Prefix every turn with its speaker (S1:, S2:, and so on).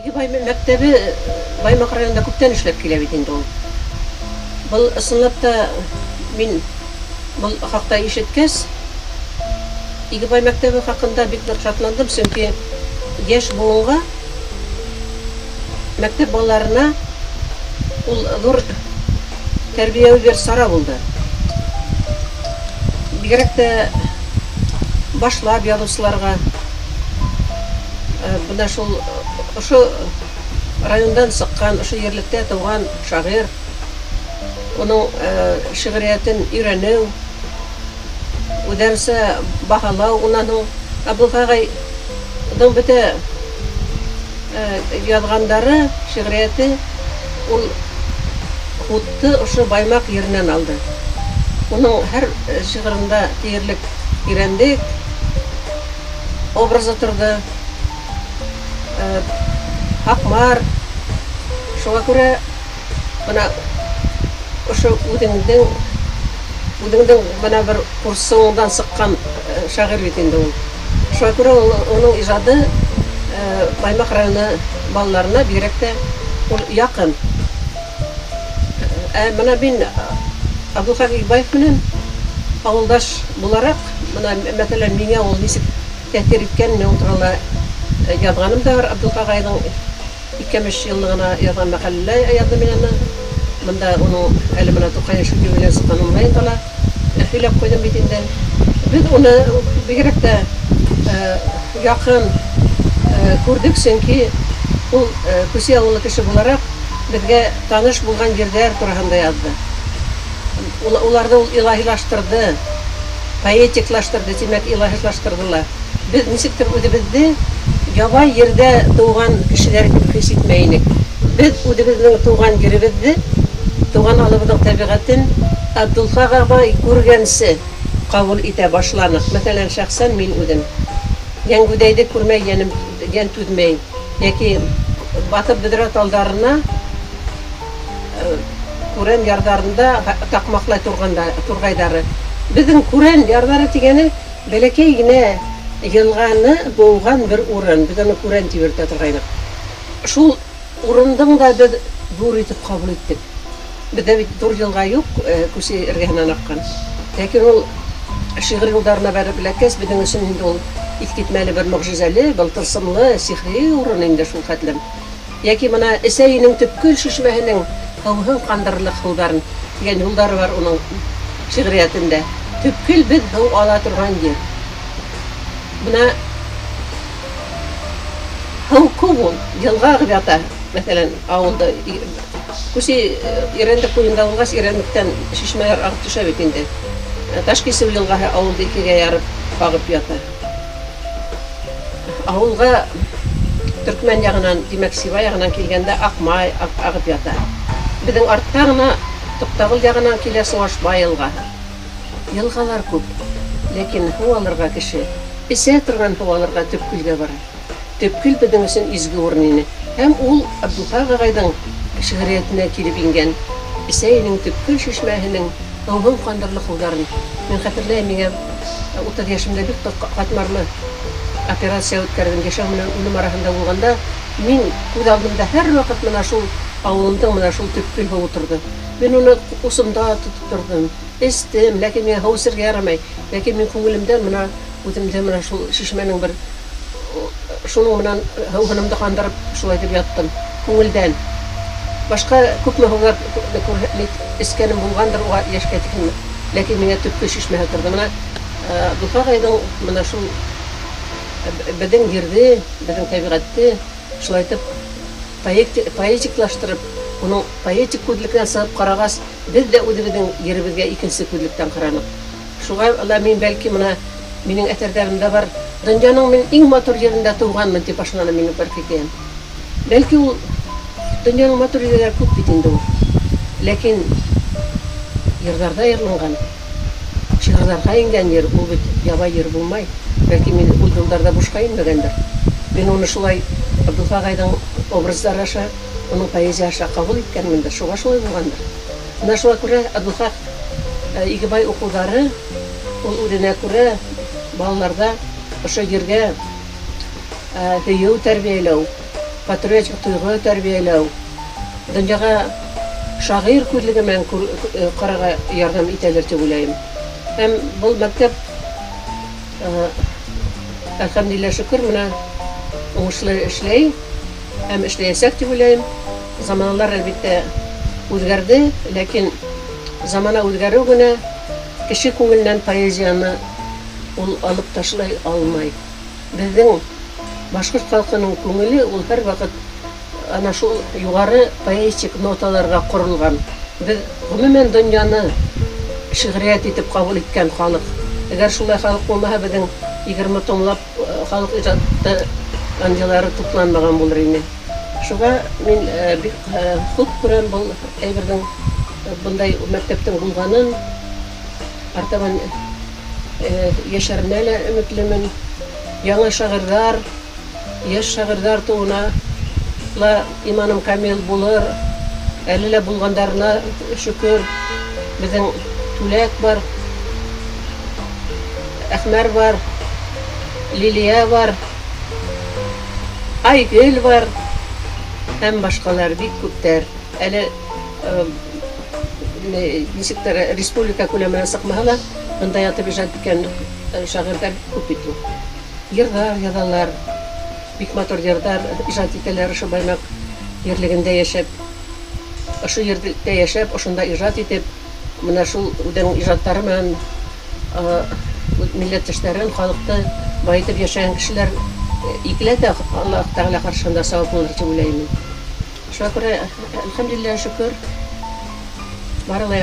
S1: Игебай мәктәбе Баймаҡ районында күптән эшләп килә бит инде ул. Был ысынлап та мин был хаҡта ишеткәс, Игебай мәктәбе хаҡында бик ныҡ шатландым, сөнки йәш быуынға мәктәп балаларына ул ҙур тәрбиәүи бер сара булды. Бигерәк тә башлап яҙыусыларға э, бына шул ұшы райондан сыққан, ұшы ерлікте туған шағир, оның э, шағыриятын үйрену, үдәрсі бағалау, ұнаның Абылғағайдың біті э, язғандары, шағырияты, ол хутты ұшы баймақ ерінен алды. Оның әр э, шығырында терлік, ирендік образы тұрды ақмар шуға күрә мына ошо үдіңдің үдіңдің мына бір курсуңдан сыққан шағыр бит ол ул шуға күрә оның ижады баймақ районы балаларына бигрәк тә ул якын ә менә мин абдулхак игбаев менен ауылдаш буларак мына мәсәлән миңә ул ничек тәэсир иткән мен туралы яҙғаным да бар Абдулҡағайҙың икәмеш йыллығына яҙған мәҡәләлә яҙҙым мин аны. Бында уның әле бына туҡай шул юбилей сыҡҡан онлайнда ла һөйләп ҡуйҙым бит инде. Беҙ уны бигерәк тә яҡын күрҙек, сөнки ул Күсе ауылы кеше булараҡ беҙгә таныш булған ерҙәр тураһында яҙҙы. Уларҙы ул илаһилаштырҙы, поэтиклаштырҙы, тимәк, илаһилаштырҙы ла. Беҙ нисектер үҙебеҙҙе ябай ерҙә тыуған кешеләр итеп хис итмәй инек. Беҙ үҙебеҙҙең тыуған еребеҙҙе, тыуған алыбыҙҙың тәбиғәтен Абдулха ағай күргәнсе ҡабул итә башланыҡ. Мәҫәлән, шәхсән мин үҙем. Йәнгүҙәйҙе күрмәй йәнем йән түҙмәй. Йәки батып бөҙрә талдарына күрән ярҙарында таҡмаҡлай турғайҙары. Беҙҙең күрән ярҙары тигәне бәләкәй генә йылғаны быуған бер урын, беҙ аны күрән тип йөрөтә торғайныҡ. Шул урындың да беҙ ҙур итеп ҡабул иттек. Беҙҙә бит ҙур йылға юҡ, күсе эргәһенән аҡҡан. Ләкин ул шиғыр юлдарына бәреп эләккәс, беҙҙең өсөн инде ул иҫ китмәле бер мөғжизәле, был тылсымлы, сихри урын инде шул хәтлем. Йәки бына әсәйенең төпкөл шишмәһенең һыуһын ҡандырырлыҡ һыуҙарын тигән юлдары бар уның шиғриәтендә. Төпкөл беҙ һыу ала торған ер. Бына һыу күп ул, йылға ағып ята. Мәҫәлән, ауылда күсе Ирәндек буйында булғас, Ирәндектән шишмәләр ағып төшә бит инде. Ташкисеү йылғаһы ауылды икегә ярып ағып ята. Ауылға Төркмән яғынан, димәк, Сибай яғынан килгәндә Аҡмай ағып ята. Беҙҙең артта ғына Туҡтағыл яғынан килә Сыуашбай йылғаһы. Йылғалар күп, ләкин һыу алырға кеше эсә торған һыу алырға төпкөлгә бара. Төпкөл беҙҙең өсөн изге урын ине. Һәм ул Абдулхақ ағайҙың шиғриәтенә килеп ингән әсәйенең төпкөл шишмәһенең һыуһын ҡандырлыҡ һыуҙарын. Мин хәтерләйем, миңә утыҙ йәшемдә бик ҡатмарлы операция үткәрҙем йәшәү менән үлем араһында булғанда, мин күҙ алдымда һәр ваҡыт мына шул ауылымдың мына шул төпкөл һыуы торҙо. Мин уны усымда тотоп торҙом, эстем, ләкин миңә һыу эсергә ярамай. Ләкин мин күңелемдән мына үҙемде менән шул шишмәнең бер шуның менән һыуһынымды ҡандырып шулай итеп яттым күңелдән башҡа күпме һыуҙар эскәнем булғандыр уға йәшкә тиклем ләкин миңә төпкө шишмәһе торҙо мына Духа ағайҙың мына шул беҙҙең ерҙе беҙҙең тәбиғәтте шулай итеп поэтиклаштырып уның поэтик күҙлеккә сығып ҡарағас беҙ дә үҙебеҙҙең еребеҙгә икенсе күҙлектән ҡараныҡ шуға ла мин бәлки мына минең әҫәрҙәремдә бар донъяның мин иң матур ерендә тыуғанмын тип башланы минең бер хикәйәм бәлки ул донъяның матур ерләре күп бит инде ул ләкин йырҙарҙа йырланған шиғырҙарға ингән ер ул бит ябай ер булмай бәлки мин ул йылдарҙа бушҡа инмәгәндер мин уны шулай Абдулфа ағайҙың образдары аша уның поэзия аша ҡабул иткәнмендер шуға шулай булғандыр бына шуға күрә Абдулфа Игебай уҡыуҙары ул үҙенә күрә балаларҙа ошо ергә һөйөү тәрбиәләү патриотик тойғо тәрбиәләү, донъяға шағир күҙлеге менән күр- э, ҡарарға ярҙам итәлер тип уйлайым. Һәм был мәктәп э, әлхәмдулилlah шөкөр менә уңышлы эшләй һәм эшләйәсәк дип уйлайым. Заманалар әлбиттә үҙгәрҙе, ләкин замана үҙгәреү генә кеше күңеленән поэзияны ул алып ташлай алмай. Беҙҙең башҡорт халҡының күңеле ул һәр ваҡыт ана шул юғары поэтик ноталарға ҡоролған. Беҙ ғөмүмән донъяны шиғриәт итеп ҡабул иткән халыҡ. Әгәр шулай халыҡ булмаһа, беҙҙең егерме томлап э, халыҡ ижадты андилары тупланмаған булыр ине. Шуға мин э, бик э, хуп күрәм был әйберҙең э, бындай мәктәптең булғанын. Артабан э, йәшәренә лә өмөтлөмөн. Яңы шағирҙар, йәш шағирҙар тыуына ла иманым камил булыр. Әле лә булғандарына шөкөр. Беҙҙең Түләк бар, Әхмәр бар, Лилия бар, Айгөл бар, һәм башҡалар бик күптәр. Әле э, не- нисектер республика күләменә сыҡмаһа ла, бында ятып ижад иткән э, шағирҙар күп бит ул. Йырҙар яҙалар, бик матур йырҙар ижад итәләр ошо Баймаҡ ерлегендә йәшәп. Ошо ерҙә йәшәп, ошонда ижад итеп, менә шул үҙенең ижадтары менән э, милләттәштәрен, халыҡты байытып йәшәгән кешеләр э, икеләтә Аллаһ Тәғәлә ҡаршыһында сауап булыр тип уйлайым. мин. Шуға күрә, әлхәмдулилlah, шөкөр, бары ла